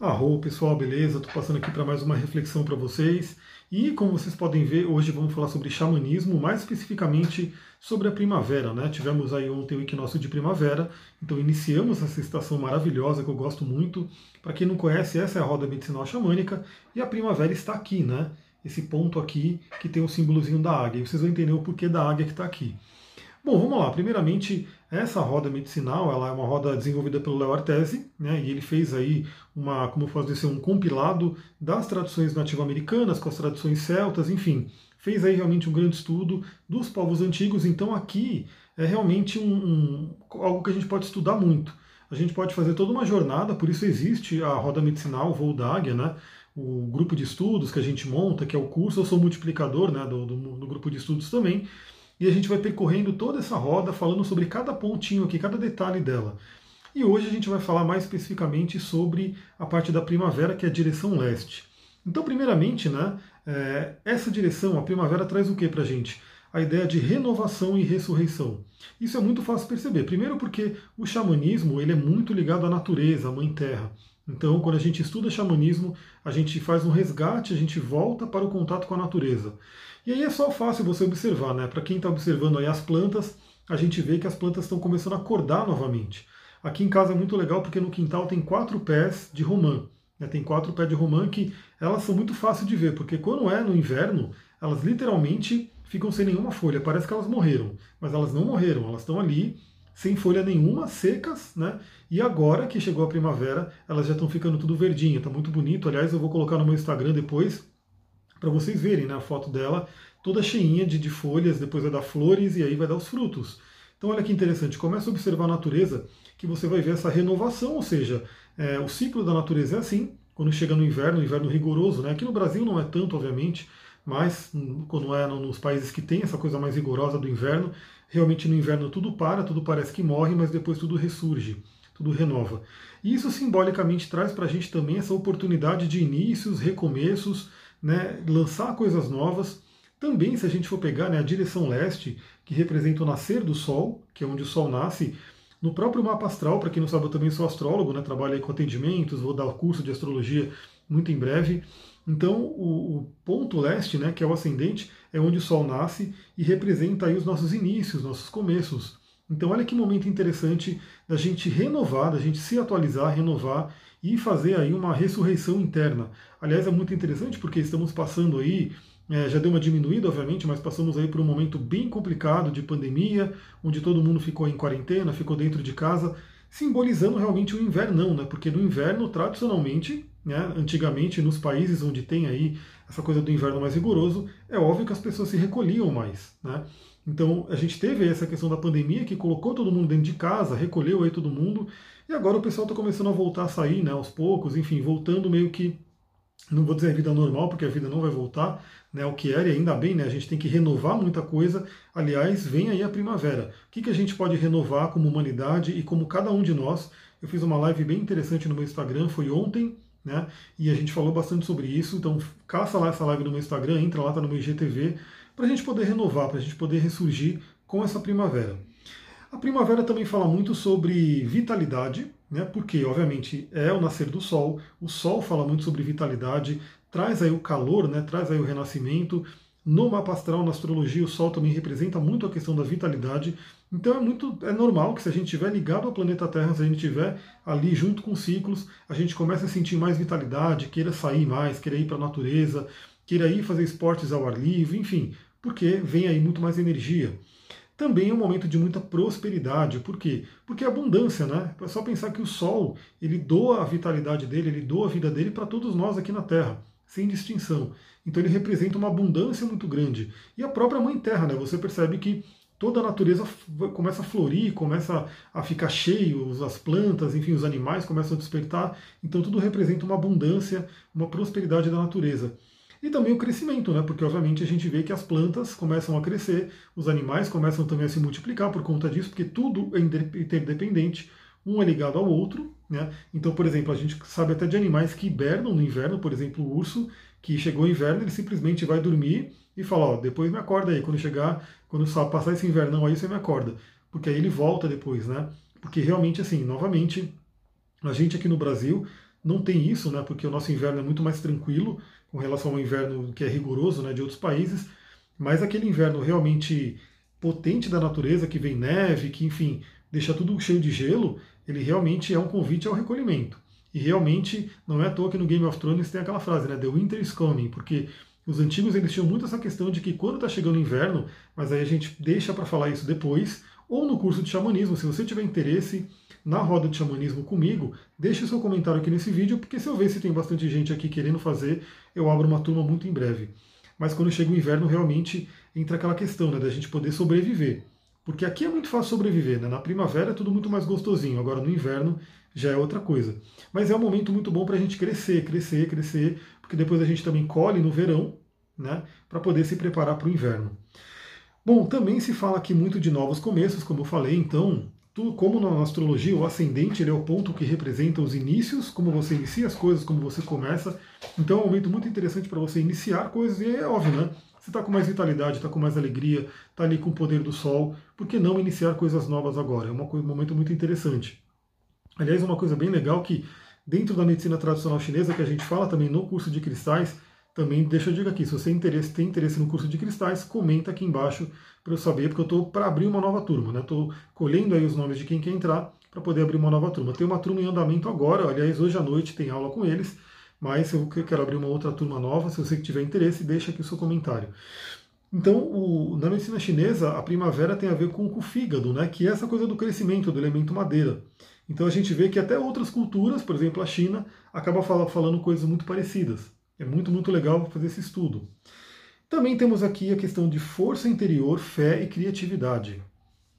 Arro, pessoal, beleza? Estou passando aqui para mais uma reflexão para vocês. E como vocês podem ver, hoje vamos falar sobre xamanismo, mais especificamente sobre a primavera, né? Tivemos aí ontem o equinócio de primavera, então iniciamos essa estação maravilhosa que eu gosto muito. Para quem não conhece, essa é a roda medicinal xamânica e a primavera está aqui, né? Esse ponto aqui que tem o símbolozinho da águia. E vocês vão entender o porquê da águia que está aqui. Bom, vamos lá. Primeiramente, essa roda medicinal, ela é uma roda desenvolvida pelo Léo Artesi, né, e ele fez aí uma, como posso dizer, um compilado das traduções nativo-americanas com as traduções celtas, enfim, fez aí realmente um grande estudo dos povos antigos. Então aqui é realmente um, um, algo que a gente pode estudar muito. A gente pode fazer toda uma jornada, por isso existe a roda medicinal, voo da águia, né? O grupo de estudos que a gente monta, que é o curso, eu sou multiplicador né, do, do, do grupo de estudos também e a gente vai percorrendo toda essa roda falando sobre cada pontinho aqui, cada detalhe dela. E hoje a gente vai falar mais especificamente sobre a parte da primavera, que é a direção leste. Então, primeiramente, né, é, essa direção, a primavera, traz o que para a gente? A ideia de renovação e ressurreição. Isso é muito fácil perceber. Primeiro porque o xamanismo ele é muito ligado à natureza, à mãe terra. Então, quando a gente estuda xamanismo, a gente faz um resgate, a gente volta para o contato com a natureza. E aí é só fácil você observar, né? Para quem está observando aí as plantas, a gente vê que as plantas estão começando a acordar novamente. Aqui em casa é muito legal porque no quintal tem quatro pés de romã. Né? Tem quatro pés de romã que elas são muito fáceis de ver, porque quando é no inverno, elas literalmente ficam sem nenhuma folha. Parece que elas morreram, mas elas não morreram, elas estão ali sem folha nenhuma, secas, né? E agora que chegou a primavera, elas já estão ficando tudo verdinho, tá muito bonito. Aliás, eu vou colocar no meu Instagram depois para vocês verem né, a foto dela, toda cheinha de, de folhas, depois vai dar flores e aí vai dar os frutos. Então olha que interessante, começa a observar a natureza que você vai ver essa renovação, ou seja, é, o ciclo da natureza é assim, quando chega no inverno, inverno rigoroso, né? aqui no Brasil não é tanto, obviamente, mas quando é nos países que tem essa coisa mais rigorosa do inverno, realmente no inverno tudo para, tudo parece que morre, mas depois tudo ressurge, tudo renova. E isso simbolicamente traz para a gente também essa oportunidade de inícios, recomeços, né, lançar coisas novas. Também, se a gente for pegar né, a direção leste, que representa o nascer do Sol, que é onde o Sol nasce, no próprio mapa astral, para quem não sabe, eu também sou astrólogo, né, trabalho com atendimentos, vou dar curso de astrologia muito em breve. Então, o, o, ponto leste, né, que é o ascendente, é onde o Sol nasce e representa aí os nossos inícios, nossos começos. Então, olha que momento interessante da gente renovar, da gente se atualizar, renovar e fazer aí uma ressurreição interna. Aliás, é muito interessante porque estamos passando aí, é, já deu uma diminuída, obviamente, mas passamos aí por um momento bem complicado de pandemia, onde todo mundo ficou em quarentena, ficou dentro de casa, simbolizando realmente o invernão, né? Porque no inverno, tradicionalmente, né, antigamente, nos países onde tem aí essa coisa do inverno mais rigoroso, é óbvio que as pessoas se recolhiam mais, né? Então a gente teve essa questão da pandemia que colocou todo mundo dentro de casa, recolheu aí todo mundo, e agora o pessoal está começando a voltar a sair, né, aos poucos, enfim, voltando meio que, não vou dizer a vida normal, porque a vida não vai voltar, né, o que era, e ainda bem, né, a gente tem que renovar muita coisa. Aliás, vem aí a primavera. O que, que a gente pode renovar como humanidade e como cada um de nós? Eu fiz uma live bem interessante no meu Instagram, foi ontem, né, e a gente falou bastante sobre isso, então caça lá essa live no meu Instagram, entra lá, tá no meu IGTV, para a gente poder renovar, para a gente poder ressurgir com essa primavera. A primavera também fala muito sobre vitalidade, né? porque, obviamente, é o nascer do sol, o sol fala muito sobre vitalidade, traz aí o calor, né? traz aí o renascimento. No mapa astral, na astrologia, o sol também representa muito a questão da vitalidade. Então é muito é normal que se a gente estiver ligado ao planeta Terra, se a gente estiver ali junto com ciclos, a gente comece a sentir mais vitalidade, queira sair mais, queira ir para a natureza, queira ir fazer esportes ao ar livre, enfim, porque vem aí muito mais energia também é um momento de muita prosperidade. Por quê? Porque é abundância, né? É só pensar que o Sol, ele doa a vitalidade dele, ele doa a vida dele para todos nós aqui na Terra, sem distinção. Então ele representa uma abundância muito grande. E a própria Mãe Terra, né? Você percebe que toda a natureza começa a florir, começa a ficar cheio, as plantas, enfim, os animais começam a despertar. Então tudo representa uma abundância, uma prosperidade da natureza. E também o crescimento, né? Porque obviamente a gente vê que as plantas começam a crescer, os animais começam também a se multiplicar por conta disso, porque tudo é interdependente, um é ligado ao outro, né? Então, por exemplo, a gente sabe até de animais que hibernam no inverno, por exemplo, o urso, que chegou o inverno, ele simplesmente vai dormir e fala, ó, depois me acorda aí, quando chegar, quando passar esse invernão aí, você me acorda. Porque aí ele volta depois, né? Porque realmente, assim, novamente, a gente aqui no Brasil não tem isso, né, porque o nosso inverno é muito mais tranquilo com relação ao inverno que é rigoroso né, de outros países, mas aquele inverno realmente potente da natureza, que vem neve, que enfim, deixa tudo cheio de gelo, ele realmente é um convite ao recolhimento. E realmente não é à toa que no Game of Thrones tem aquela frase, né? The winter is coming, porque os antigos eles tinham muito essa questão de que quando está chegando o inverno, mas aí a gente deixa para falar isso depois, ou no curso de xamanismo, se você tiver interesse na roda de xamanismo comigo, deixe seu comentário aqui nesse vídeo, porque se eu ver se tem bastante gente aqui querendo fazer, eu abro uma turma muito em breve. Mas quando chega o inverno, realmente entra aquela questão né, da gente poder sobreviver. Porque aqui é muito fácil sobreviver, né? na primavera é tudo muito mais gostosinho, agora no inverno já é outra coisa. Mas é um momento muito bom para a gente crescer, crescer, crescer, porque depois a gente também colhe no verão, né, para poder se preparar para o inverno. Bom, também se fala aqui muito de novos começos, como eu falei, então, como na astrologia, o ascendente é o ponto que representa os inícios, como você inicia as coisas, como você começa. Então é um momento muito interessante para você iniciar coisas, e é óbvio, né? Você está com mais vitalidade, está com mais alegria, está ali com o poder do sol, por que não iniciar coisas novas agora? É um momento muito interessante. Aliás, uma coisa bem legal que dentro da medicina tradicional chinesa, que a gente fala também no curso de cristais, também deixa eu dizer aqui, se você interesse, tem interesse no curso de cristais, comenta aqui embaixo para eu saber, porque eu estou para abrir uma nova turma, né? Estou colhendo aí os nomes de quem quer entrar para poder abrir uma nova turma. Tem uma turma em andamento agora, aliás, hoje à noite tem aula com eles, mas eu quero abrir uma outra turma nova, se você tiver interesse, deixa aqui o seu comentário. Então, o, na medicina chinesa, a primavera tem a ver com, o fígado, né? Que é essa coisa do crescimento do elemento madeira. Então a gente vê que até outras culturas, por exemplo a China, acaba falando coisas muito parecidas. É muito, muito legal fazer esse estudo. Também temos aqui a questão de força interior, fé e criatividade.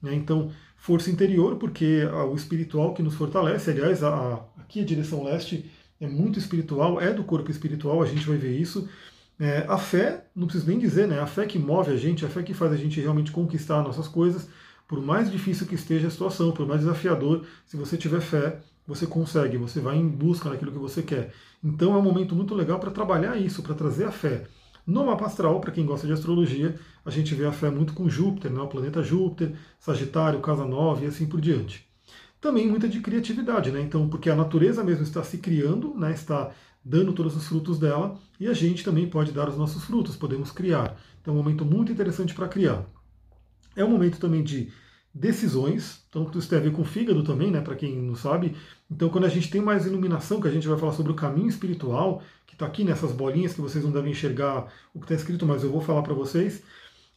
Né? Então, força interior, porque o espiritual que nos fortalece, aliás, a, aqui a direção leste é muito espiritual, é do corpo espiritual, a gente vai ver isso. É, a fé, não preciso nem dizer, né? A fé que move a gente, a fé que faz a gente realmente conquistar nossas coisas, por mais difícil que esteja a situação, por mais desafiador, se você tiver fé, você consegue, você vai em busca daquilo que você quer. Então é um momento muito legal para trabalhar isso, para trazer a fé. No mapa astral, para quem gosta de astrologia, a gente vê a fé muito com Júpiter, né? o planeta Júpiter, Sagitário, Casa 9 e assim por diante. Também muita de criatividade, né? Então, porque a natureza mesmo está se criando, né? está dando todos os frutos dela, e a gente também pode dar os nossos frutos, podemos criar. Então é um momento muito interessante para criar. É um momento também de decisões, então isso tem a ver com o fígado também, né, para quem não sabe. Então, quando a gente tem mais iluminação, que a gente vai falar sobre o caminho espiritual, que está aqui nessas bolinhas que vocês não devem enxergar o que está escrito, mas eu vou falar para vocês.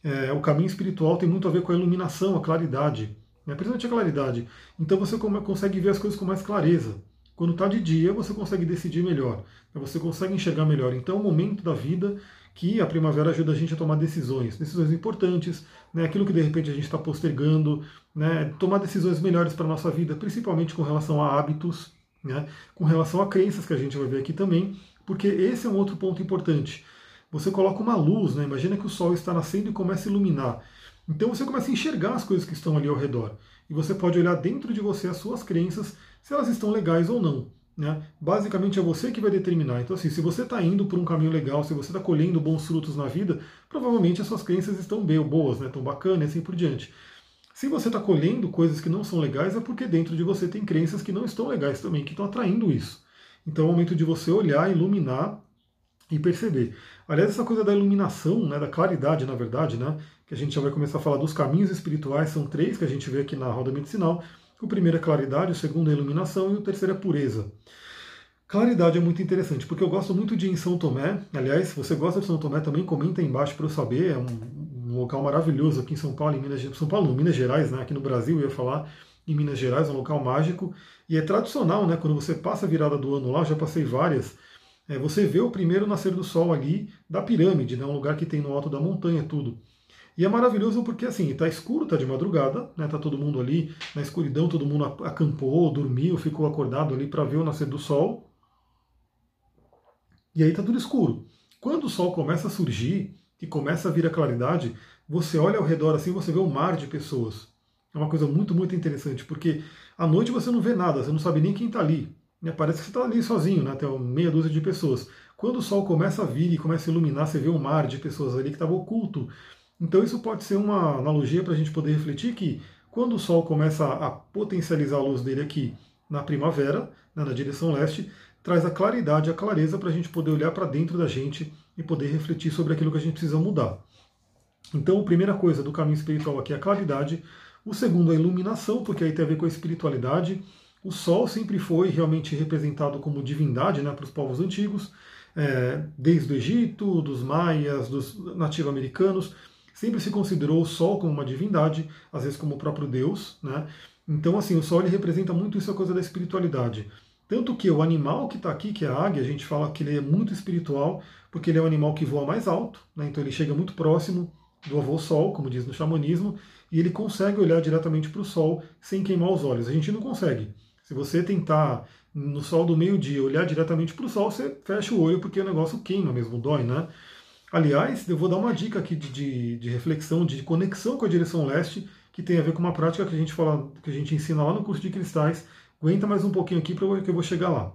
É, o caminho espiritual tem muito a ver com a iluminação, a claridade, né, principalmente a claridade. Então você consegue ver as coisas com mais clareza. Quando está de dia, você consegue decidir melhor, você consegue enxergar melhor. Então, é o momento da vida que a primavera ajuda a gente a tomar decisões, decisões importantes, né, aquilo que de repente a gente está postergando, né, tomar decisões melhores para a nossa vida, principalmente com relação a hábitos, né, com relação a crenças que a gente vai ver aqui também, porque esse é um outro ponto importante. Você coloca uma luz, né, imagina que o sol está nascendo e começa a iluminar. Então você começa a enxergar as coisas que estão ali ao redor. E você pode olhar dentro de você as suas crenças, se elas estão legais ou não. Né? Basicamente é você que vai determinar. Então, assim, se você está indo por um caminho legal, se você está colhendo bons frutos na vida, provavelmente as suas crenças estão bem, boas, né? estão bacanas e assim por diante. Se você está colhendo coisas que não são legais, é porque dentro de você tem crenças que não estão legais também, que estão atraindo isso. Então é o momento de você olhar, iluminar e perceber. Aliás, essa coisa da iluminação, né, da claridade, na verdade, né, que a gente já vai começar a falar dos caminhos espirituais, são três que a gente vê aqui na roda medicinal. O primeiro é claridade, o segundo é iluminação e o terceiro é pureza. Claridade é muito interessante, porque eu gosto muito de em São Tomé. Aliás, se você gosta de São Tomé, também comenta aí embaixo para eu saber. É um, um, local maravilhoso aqui em São Paulo, em Minas, São Paulo, Minas Gerais, né? Aqui no Brasil, eu ia falar em Minas Gerais, é um local mágico. E é tradicional, né? Quando você passa a virada do ano lá, já passei várias. É, você vê o primeiro nascer do sol ali da pirâmide, né? Um lugar que tem no alto da montanha, tudo. E é maravilhoso porque assim, tá escuro, tá de madrugada, né? Tá todo mundo ali na escuridão, todo mundo acampou, dormiu, ficou acordado ali para ver o nascer do sol. E aí tá tudo escuro. Quando o sol começa a surgir e começa a vir a claridade, você olha ao redor assim, você vê um mar de pessoas. É uma coisa muito, muito interessante, porque à noite você não vê nada, você não sabe nem quem está ali. Né? Parece que você está ali sozinho, né? tem meia dúzia de pessoas. Quando o sol começa a vir e começa a iluminar, você vê um mar de pessoas ali que estava oculto então isso pode ser uma analogia para a gente poder refletir que quando o Sol começa a potencializar a luz dele aqui na primavera, né, na direção leste, traz a claridade, a clareza para a gente poder olhar para dentro da gente e poder refletir sobre aquilo que a gente precisa mudar. Então, a primeira coisa do caminho espiritual aqui é a claridade. O segundo, a iluminação, porque aí tem a ver com a espiritualidade. O Sol sempre foi realmente representado como divindade né, para os povos antigos, é, desde o Egito, dos maias, dos nativo-americanos. Sempre se considerou o Sol como uma divindade, às vezes como o próprio Deus. Né? Então, assim, o Sol ele representa muito isso, a coisa da espiritualidade. Tanto que o animal que está aqui, que é a águia, a gente fala que ele é muito espiritual, porque ele é um animal que voa mais alto, né? então ele chega muito próximo do avô Sol, como diz no xamanismo, e ele consegue olhar diretamente para o Sol sem queimar os olhos. A gente não consegue. Se você tentar no sol do meio-dia olhar diretamente para o sol, você fecha o olho porque o negócio queima mesmo, dói, né? Aliás, eu vou dar uma dica aqui de, de, de, reflexão, de conexão com a direção leste, que tem a ver com uma prática que a gente fala, que a gente ensina lá no curso de cristais. Aguenta mais um pouquinho aqui para que eu vou chegar lá.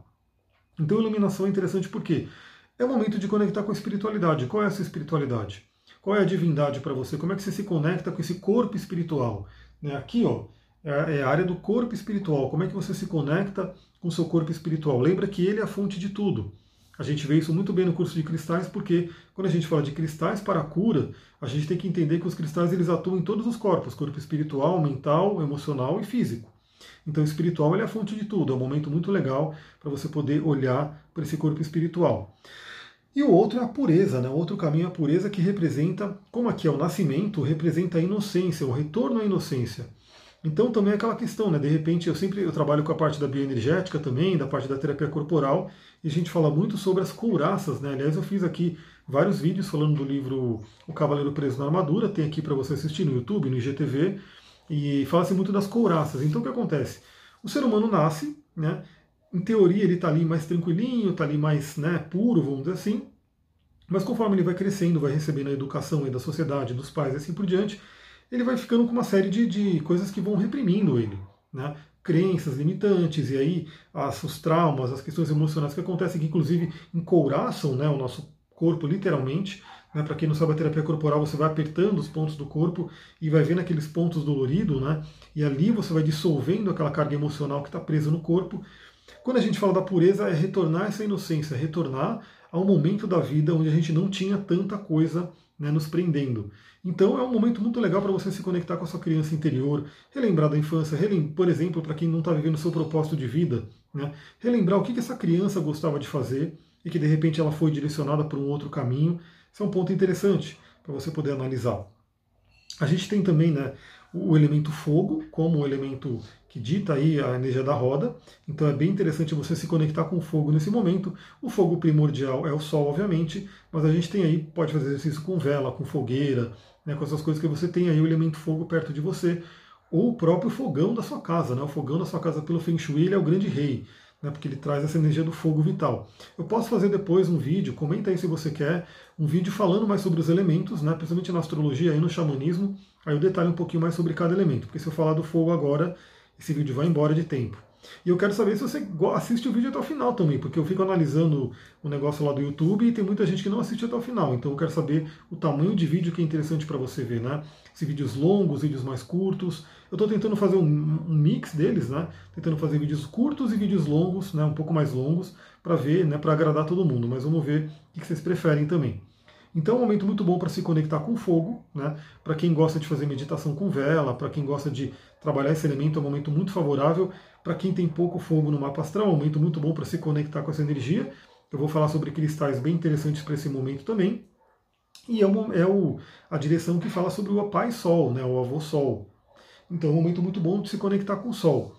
Então, iluminação é interessante porque é o momento de conectar com a espiritualidade. Qual é a sua espiritualidade? Qual é a divindade para você? Como é que você se conecta com esse corpo espiritual? Né? Aqui, ó, é, é a área do corpo espiritual. Como é que você se conecta com o seu corpo espiritual? Lembra que ele é a fonte de tudo. A gente vê isso muito bem no curso de cristais, porque quando a gente fala de cristais para a cura, a gente tem que entender que os cristais eles atuam em todos os corpos, corpo espiritual, mental, emocional e físico. Então, espiritual é a fonte de tudo, é um momento muito legal para você poder olhar para esse corpo espiritual. E o outro é a pureza, né? o outro caminho é a pureza que representa, como aqui é o nascimento, representa a inocência, o retorno à inocência. Então também é aquela questão, né? De repente eu sempre eu trabalho com a parte da bioenergética também, da parte da terapia corporal, e a gente fala muito sobre as couraças, né? Aliás, eu fiz aqui vários vídeos falando do livro O Cavaleiro Preso na Armadura, tem aqui para você assistir no YouTube, no IGTV, e fala-se muito das couraças. Então o que acontece? O ser humano nasce, né? Em teoria, ele está ali mais tranquilinho, está ali mais né, puro, vamos dizer assim. Mas conforme ele vai crescendo, vai recebendo a educação da sociedade, dos pais e assim por diante, ele vai ficando com uma série de, de coisas que vão reprimindo ele. Né? Crenças limitantes, e aí as, os traumas, as questões emocionais que acontecem, que inclusive encouraçam né, o nosso corpo literalmente. Né? Para quem não sabe a terapia corporal, você vai apertando os pontos do corpo e vai vendo aqueles pontos doloridos, né? e ali você vai dissolvendo aquela carga emocional que está presa no corpo quando a gente fala da pureza, é retornar essa inocência, retornar ao momento da vida onde a gente não tinha tanta coisa né, nos prendendo. Então é um momento muito legal para você se conectar com a sua criança interior, relembrar da infância, por exemplo, para quem não está vivendo o seu propósito de vida, né, relembrar o que, que essa criança gostava de fazer e que de repente ela foi direcionada para um outro caminho. Isso é um ponto interessante para você poder analisar. A gente tem também né, o elemento fogo como um elemento que dita aí a energia da roda. Então é bem interessante você se conectar com o fogo nesse momento. O fogo primordial é o sol, obviamente, mas a gente tem aí, pode fazer exercício com vela, com fogueira, né, com essas coisas que você tem aí o elemento fogo perto de você, ou o próprio fogão da sua casa, né? O fogão da sua casa pelo Feng Shui ele é o grande rei né, porque ele traz essa energia do fogo vital. Eu posso fazer depois um vídeo, comenta aí se você quer, um vídeo falando mais sobre os elementos, né, principalmente na astrologia e no xamanismo, aí eu detalho um pouquinho mais sobre cada elemento, porque se eu falar do fogo agora, esse vídeo vai embora de tempo. E eu quero saber se você assiste o vídeo até o final também, porque eu fico analisando o negócio lá do YouTube e tem muita gente que não assiste até o final. Então eu quero saber o tamanho de vídeo que é interessante para você ver, né? Se vídeos longos, vídeos mais curtos. Eu estou tentando fazer um, um, mix deles, né? Tentando fazer vídeos curtos e vídeos longos, né? Um pouco mais longos, para ver, né? Para agradar todo mundo. Mas vamos ver o que vocês preferem também. Então é um momento muito bom para se conectar com fogo, né? Para quem gosta de fazer meditação com vela, para quem gosta de trabalhar esse elemento, é um momento muito favorável. Para quem tem pouco fogo no mapa astral, é um momento muito bom para se conectar com essa energia. Eu vou falar sobre cristais bem interessantes para esse momento também. E é, é o, a direção que fala sobre o Pai Sol, né? O avô Sol. Então é um momento muito bom de se conectar com o Sol.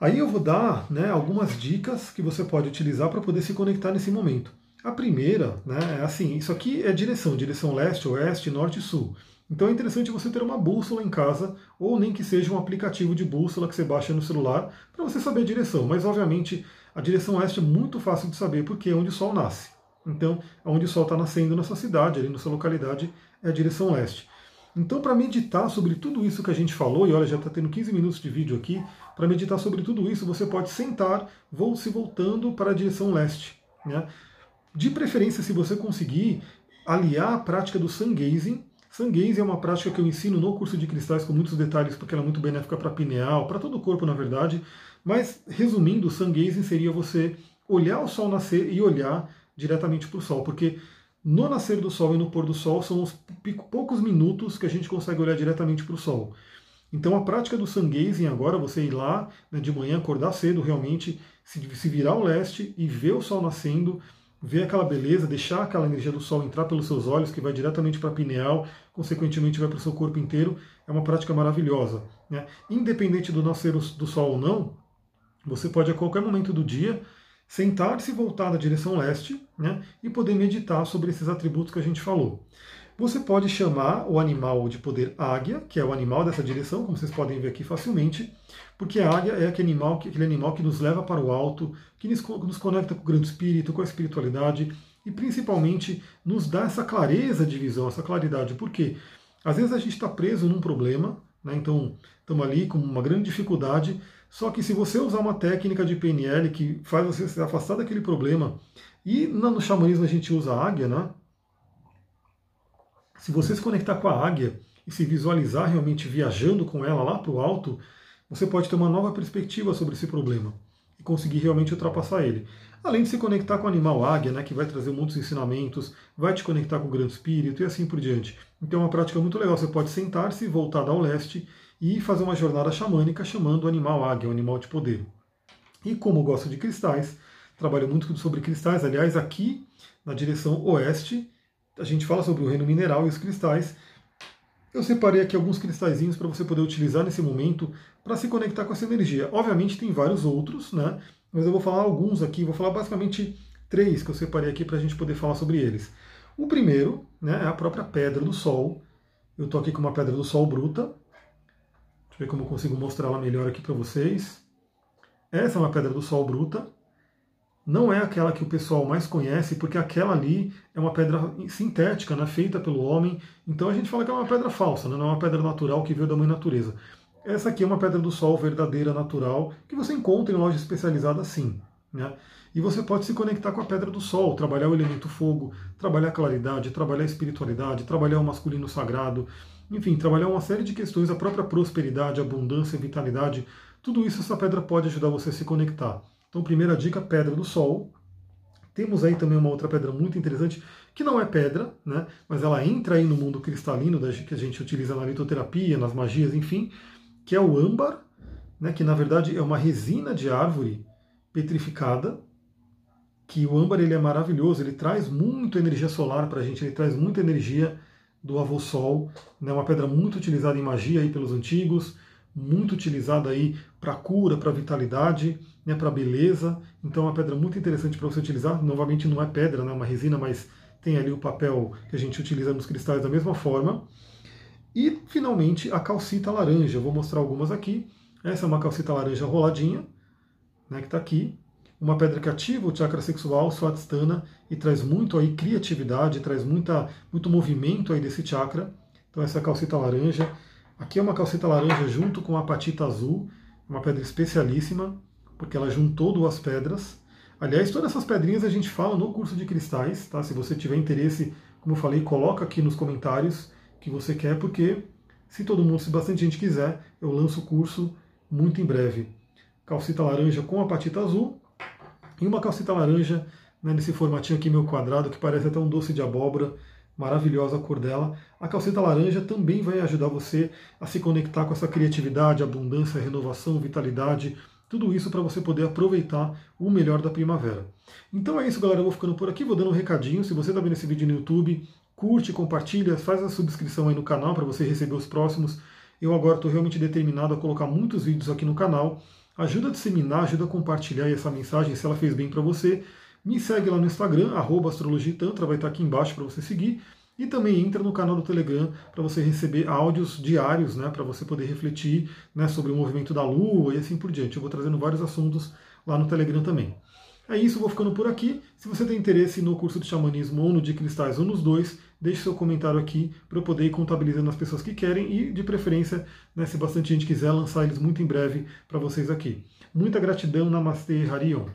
Aí eu vou dar né, algumas dicas que você pode utilizar para poder se conectar nesse momento. A primeira, né, é assim, isso aqui é direção, direção leste, oeste, norte e sul. Então é interessante você ter uma bússola em casa, ou nem que seja um aplicativo de bússola que você baixa no celular, para você saber a direção. Mas obviamente a direção oeste é muito fácil de saber, porque é onde o sol nasce. Então, onde o sol está nascendo na sua cidade, ali na sua localidade, é a direção leste. Então, para meditar sobre tudo isso que a gente falou, e olha, já está tendo 15 minutos de vídeo aqui, para meditar sobre tudo isso, você pode sentar, vou se voltando para a direção leste. Né? De preferência, se você conseguir aliar a prática do sun gazing. Sun gazing é uma prática que eu ensino no curso de cristais com muitos detalhes, porque ela é muito benéfica para pineal, para todo o corpo, na verdade. Mas, resumindo, sun gazing seria você olhar o sol nascer e olhar diretamente para o sol, porque no nascer do sol e no pôr do sol são os poucos minutos que a gente consegue olhar diretamente para o sol. Então a prática do sun gazing agora, você ir lá né, de manhã, acordar cedo realmente, se, se virar ao leste e ver o sol nascendo, ver aquela beleza, deixar aquela energia do sol entrar pelos seus olhos, que vai diretamente para a pineal, consequentemente vai para o seu corpo inteiro, é uma prática maravilhosa. Né? Independente do nascer do sol ou não, você pode a qualquer momento do dia sentar-se e voltar na direção leste né, e poder meditar sobre esses atributos que a gente falou. Você pode chamar o animal de poder águia, que é o animal dessa direção, como vocês podem ver aqui facilmente, porque a águia é aquele animal, aquele animal que nos leva para o alto, que nos, conecta com o grande espírito, com a espiritualidade e principalmente nos dá essa clareza de visão, essa claridade. Porque às vezes a gente está preso num problema, né, então estamos ali com uma grande dificuldade, só que se você usar uma técnica de PNL que faz você se afastar daquele problema, e no xamanismo a gente usa a águia, né? Se você se conectar com a águia e se visualizar realmente viajando com ela lá para o alto, você pode ter uma nova perspectiva sobre esse problema e conseguir realmente ultrapassar ele. Além de se conectar com o animal águia, né, que vai trazer muitos ensinamentos, vai te conectar com o grande espírito e assim por diante. Então é uma prática muito legal. Você pode sentar-se, voltar ao leste e fazer uma jornada xamânica chamando o animal águia, o animal de poder. E como eu gosto de cristais, trabalho muito sobre cristais. Aliás, aqui na direção oeste, a gente fala sobre o reino mineral e os cristais. Eu separei aqui alguns cristalzinhos para você poder utilizar nesse momento para se conectar com essa energia. Obviamente tem vários outros, né? Mas eu vou falar alguns aqui, vou falar basicamente três que eu separei aqui para a gente poder falar sobre eles. O primeiro né, é a própria pedra do sol. Eu estou aqui com uma pedra do sol bruta, Deixa eu ver como eu consigo mostrar ela melhor aqui para vocês. Essa é uma pedra do sol bruta. Não é aquela que o pessoal mais conhece, porque aquela ali é uma pedra sintética, né, feita pelo homem. Então a gente fala que é uma pedra falsa, né, não é uma pedra natural que veio da mãe natureza. Essa aqui é uma pedra do sol verdadeira, natural, que você encontra em loja especializada sim. Né? E você pode se conectar com a pedra do sol, trabalhar o elemento fogo, trabalhar a claridade, trabalhar a espiritualidade, trabalhar o masculino sagrado. Enfim, trabalhar uma série de questões, a própria prosperidade, abundância, vitalidade, tudo isso essa pedra pode ajudar você a se conectar. Então, primeira dica, pedra do sol. Temos aí também uma outra pedra muito interessante, que não é pedra, né, mas ela entra aí no mundo cristalino que a gente utiliza na litoterapia, nas magias, enfim, que é o âmbar, né, que na verdade é uma resina de árvore petrificada, que o âmbar ele é maravilhoso, ele traz muito energia solar para a gente, ele traz muita energia do avô Sol, né, uma pedra muito utilizada em magia aí pelos antigos, muito utilizada aí para cura, para vitalidade, né, para beleza. Então é uma pedra muito interessante para você utilizar. Novamente não é pedra, né, é uma resina, mas tem ali o papel que a gente utiliza nos cristais da mesma forma. E finalmente a calcita laranja. Vou mostrar algumas aqui. Essa é uma calcita laranja roladinha, né, que está aqui uma pedra que ativa o chakra sexual, Swadhisthana, e traz muito aí criatividade, traz muita, muito movimento aí desse chakra. Então essa calcita laranja. Aqui é uma calcita laranja junto com a apatita azul, uma pedra especialíssima, porque ela juntou duas pedras. Aliás, todas essas pedrinhas a gente fala no curso de cristais, tá? Se você tiver interesse, como eu falei, coloca aqui nos comentários que você quer, porque se todo mundo, se bastante gente quiser, eu lanço o curso muito em breve. Calcita laranja com apatita azul e uma calcita laranja, né, nesse formatinho aqui meu quadrado, que parece até um doce de abóbora, maravilhosa a cor dela. A calcita laranja também vai ajudar você a se conectar com essa criatividade, abundância, renovação, vitalidade, tudo isso para você poder aproveitar o melhor da primavera. Então é isso, galera. Eu vou ficando por aqui, vou dando um recadinho. Se você está vendo esse vídeo no YouTube, curte, compartilha, faz a subscrição aí no canal para você receber os próximos. Eu agora estou realmente determinado a colocar muitos vídeos aqui no canal. Ajuda a disseminar, ajuda a compartilhar essa mensagem se ela fez bem para você. Me segue lá no Instagram, astrologitantra, vai estar aqui embaixo para você seguir. E também entra no canal do Telegram para você receber áudios diários, né, para você poder refletir né, sobre o movimento da Lua e assim por diante. Eu vou trazendo vários assuntos lá no Telegram também. É isso, vou ficando por aqui. Se você tem interesse no curso de xamanismo ou no de cristais ou nos dois, deixe seu comentário aqui para eu poder ir contabilizando as pessoas que querem e, de preferência, né, se bastante gente quiser, lançar eles muito em breve para vocês aqui. Muita gratidão, Namastê, Harion.